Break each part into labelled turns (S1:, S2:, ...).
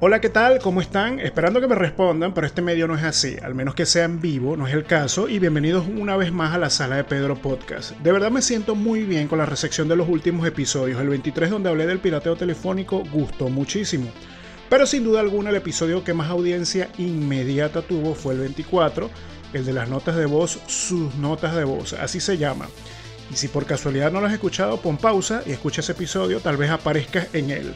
S1: Hola, ¿qué tal? ¿Cómo están? Esperando que me respondan, pero este medio no es así, al menos que sea en vivo, no es el caso, y bienvenidos una vez más a la sala de Pedro Podcast. De verdad me siento muy bien con la recepción de los últimos episodios. El 23 donde hablé del pirateo telefónico gustó muchísimo. Pero sin duda alguna el episodio que más audiencia inmediata tuvo fue el 24, el de las notas de voz, sus notas de voz, así se llama. Y si por casualidad no lo has escuchado, pon pausa y escucha ese episodio, tal vez aparezcas en él.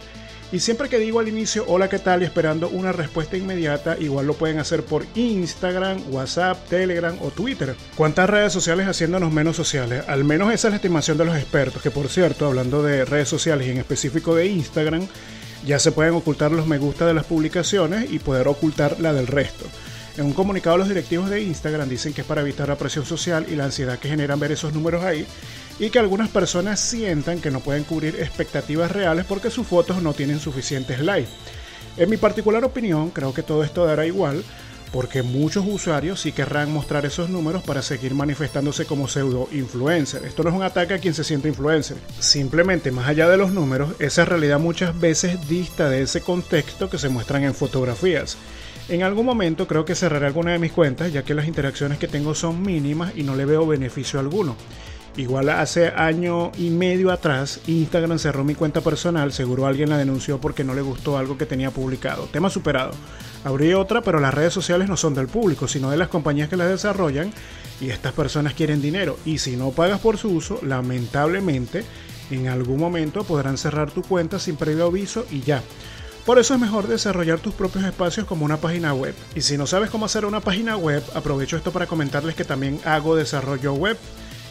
S1: Y siempre que digo al inicio hola qué tal y esperando una respuesta inmediata, igual lo pueden hacer por Instagram, WhatsApp, Telegram o Twitter. ¿Cuántas redes sociales haciéndonos menos sociales? Al menos esa es la estimación de los expertos, que por cierto, hablando de redes sociales y en específico de Instagram, ya se pueden ocultar los me gusta de las publicaciones y poder ocultar la del resto. En un comunicado los directivos de Instagram dicen que es para evitar la presión social y la ansiedad que generan ver esos números ahí y que algunas personas sientan que no pueden cubrir expectativas reales porque sus fotos no tienen suficientes likes. En mi particular opinión, creo que todo esto dará igual, porque muchos usuarios sí querrán mostrar esos números para seguir manifestándose como pseudo influencer. Esto no es un ataque a quien se siente influencer. Simplemente, más allá de los números, esa realidad muchas veces dista de ese contexto que se muestran en fotografías. En algún momento creo que cerraré alguna de mis cuentas, ya que las interacciones que tengo son mínimas y no le veo beneficio alguno. Igual hace año y medio atrás Instagram cerró mi cuenta personal, seguro alguien la denunció porque no le gustó algo que tenía publicado. Tema superado. Abrí otra, pero las redes sociales no son del público, sino de las compañías que las desarrollan y estas personas quieren dinero. Y si no pagas por su uso, lamentablemente en algún momento podrán cerrar tu cuenta sin previo aviso y ya. Por eso es mejor desarrollar tus propios espacios como una página web. Y si no sabes cómo hacer una página web, aprovecho esto para comentarles que también hago desarrollo web.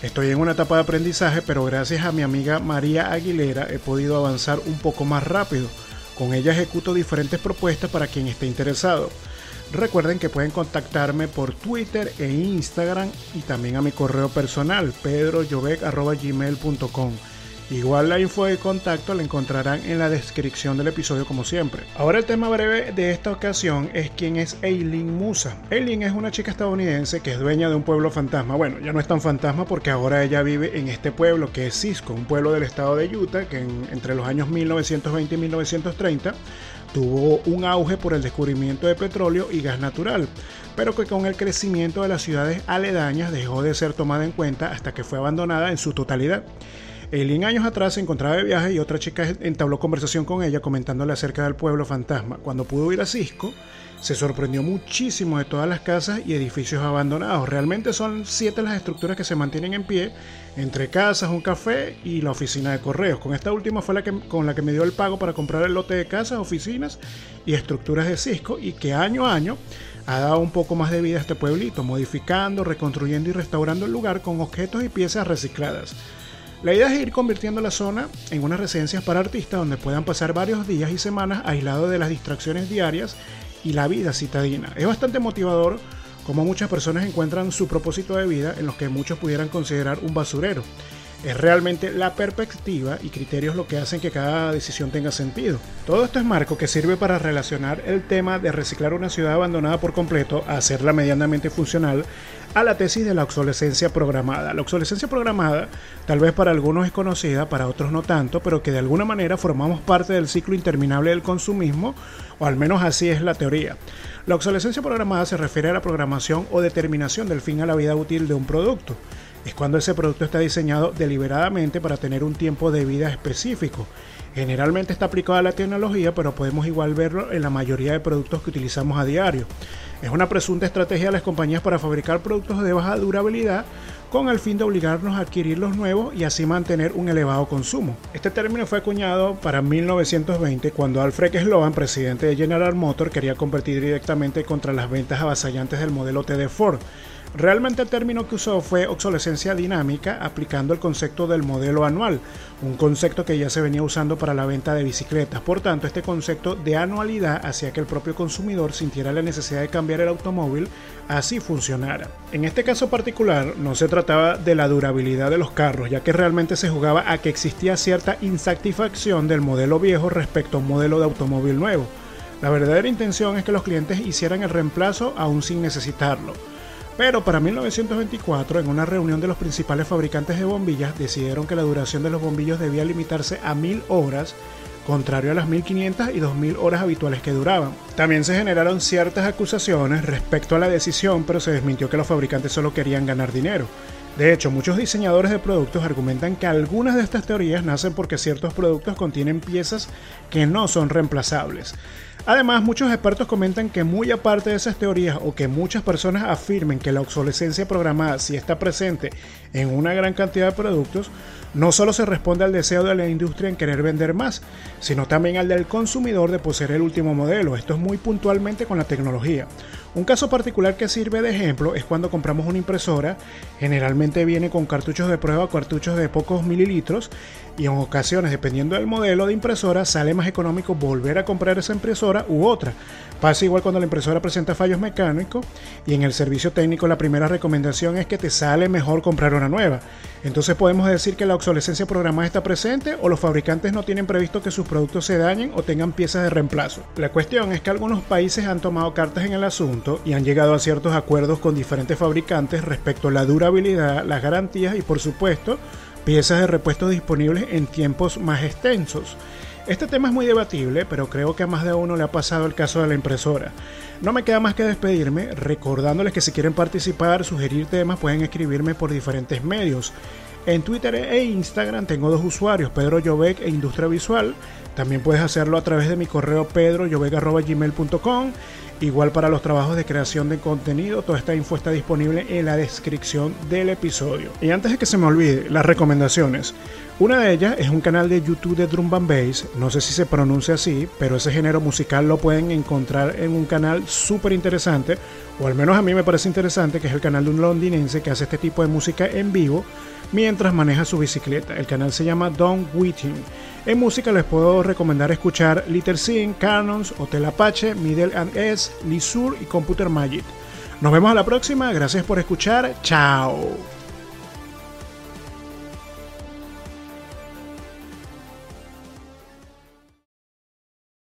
S1: Estoy en una etapa de aprendizaje, pero gracias a mi amiga María Aguilera he podido avanzar un poco más rápido. Con ella ejecuto diferentes propuestas para quien esté interesado. Recuerden que pueden contactarme por Twitter e Instagram y también a mi correo personal pedroyovec.gmail.com. Igual la info de contacto la encontrarán en la descripción del episodio como siempre. Ahora el tema breve de esta ocasión es quién es Eileen Musa. Eileen es una chica estadounidense que es dueña de un pueblo fantasma. Bueno, ya no es tan fantasma porque ahora ella vive en este pueblo que es Cisco, un pueblo del estado de Utah que entre los años 1920 y 1930 tuvo un auge por el descubrimiento de petróleo y gas natural, pero que con el crecimiento de las ciudades aledañas dejó de ser tomada en cuenta hasta que fue abandonada en su totalidad. Eileen años atrás se encontraba de viaje y otra chica entabló conversación con ella comentándole acerca del pueblo fantasma. Cuando pudo ir a Cisco, se sorprendió muchísimo de todas las casas y edificios abandonados. Realmente son siete las estructuras que se mantienen en pie, entre casas, un café y la oficina de correos. Con esta última fue la que, con la que me dio el pago para comprar el lote de casas, oficinas y estructuras de Cisco y que año a año ha dado un poco más de vida a este pueblito, modificando, reconstruyendo y restaurando el lugar con objetos y piezas recicladas. La idea es ir convirtiendo la zona en unas residencias para artistas donde puedan pasar varios días y semanas aislados de las distracciones diarias y la vida citadina. Es bastante motivador como muchas personas encuentran su propósito de vida en los que muchos pudieran considerar un basurero. Es realmente la perspectiva y criterios lo que hacen que cada decisión tenga sentido. Todo esto es marco que sirve para relacionar el tema de reciclar una ciudad abandonada por completo a hacerla medianamente funcional a la tesis de la obsolescencia programada. La obsolescencia programada tal vez para algunos es conocida, para otros no tanto, pero que de alguna manera formamos parte del ciclo interminable del consumismo, o al menos así es la teoría. La obsolescencia programada se refiere a la programación o determinación del fin a la vida útil de un producto es cuando ese producto está diseñado deliberadamente para tener un tiempo de vida específico. Generalmente está aplicado a la tecnología, pero podemos igual verlo en la mayoría de productos que utilizamos a diario. Es una presunta estrategia de las compañías para fabricar productos de baja durabilidad con el fin de obligarnos a adquirir los nuevos y así mantener un elevado consumo. Este término fue acuñado para 1920 cuando Alfred Sloan, presidente de General Motors, quería competir directamente contra las ventas avasallantes del modelo T de Ford. Realmente el término que usó fue obsolescencia dinámica aplicando el concepto del modelo anual, un concepto que ya se venía usando para la venta de bicicletas. Por tanto, este concepto de anualidad hacía que el propio consumidor sintiera la necesidad de cambiar el automóvil así funcionara. En este caso particular no se trataba de la durabilidad de los carros, ya que realmente se jugaba a que existía cierta insatisfacción del modelo viejo respecto a un modelo de automóvil nuevo. La verdadera intención es que los clientes hicieran el reemplazo aún sin necesitarlo. Pero para 1924, en una reunión de los principales fabricantes de bombillas, decidieron que la duración de los bombillos debía limitarse a mil horas contrario a las 1500 y 2000 horas habituales que duraban. También se generaron ciertas acusaciones respecto a la decisión, pero se desmintió que los fabricantes solo querían ganar dinero. De hecho, muchos diseñadores de productos argumentan que algunas de estas teorías nacen porque ciertos productos contienen piezas que no son reemplazables. Además, muchos expertos comentan que muy aparte de esas teorías o que muchas personas afirmen que la obsolescencia programada sí está presente en una gran cantidad de productos, no solo se responde al deseo de la industria en querer vender más, sino también al del consumidor de poseer el último modelo. Esto es muy puntualmente con la tecnología. Un caso particular que sirve de ejemplo es cuando compramos una impresora, generalmente viene con cartuchos de prueba, cartuchos de pocos mililitros, y en ocasiones, dependiendo del modelo de impresora, sale más económico volver a comprar esa u otra. Pasa igual cuando la impresora presenta fallos mecánicos y en el servicio técnico la primera recomendación es que te sale mejor comprar una nueva. Entonces podemos decir que la obsolescencia programada está presente o los fabricantes no tienen previsto que sus productos se dañen o tengan piezas de reemplazo. La cuestión es que algunos países han tomado cartas en el asunto y han llegado a ciertos acuerdos con diferentes fabricantes respecto a la durabilidad, las garantías y por supuesto piezas de repuesto disponibles en tiempos más extensos. Este tema es muy debatible, pero creo que a más de uno le ha pasado el caso de la impresora. No me queda más que despedirme, recordándoles que si quieren participar, sugerir temas, pueden escribirme por diferentes medios. En Twitter e Instagram tengo dos usuarios, Pedro Llobec e Industria Visual. También puedes hacerlo a través de mi correo pedroyovec.gmail.com Igual para los trabajos de creación de contenido, toda esta info está disponible en la descripción del episodio. Y antes de que se me olvide, las recomendaciones. Una de ellas es un canal de YouTube de Drum and Bass, no sé si se pronuncia así, pero ese género musical lo pueden encontrar en un canal súper interesante, o al menos a mí me parece interesante, que es el canal de un londinense que hace este tipo de música en vivo mientras maneja su bicicleta. El canal se llama Don Whiting. En música les puedo recomendar escuchar Little Sin, Canons, Hotel Apache, Middle and S, Lisur y Computer Magic. Nos vemos a la próxima, gracias por escuchar, chao.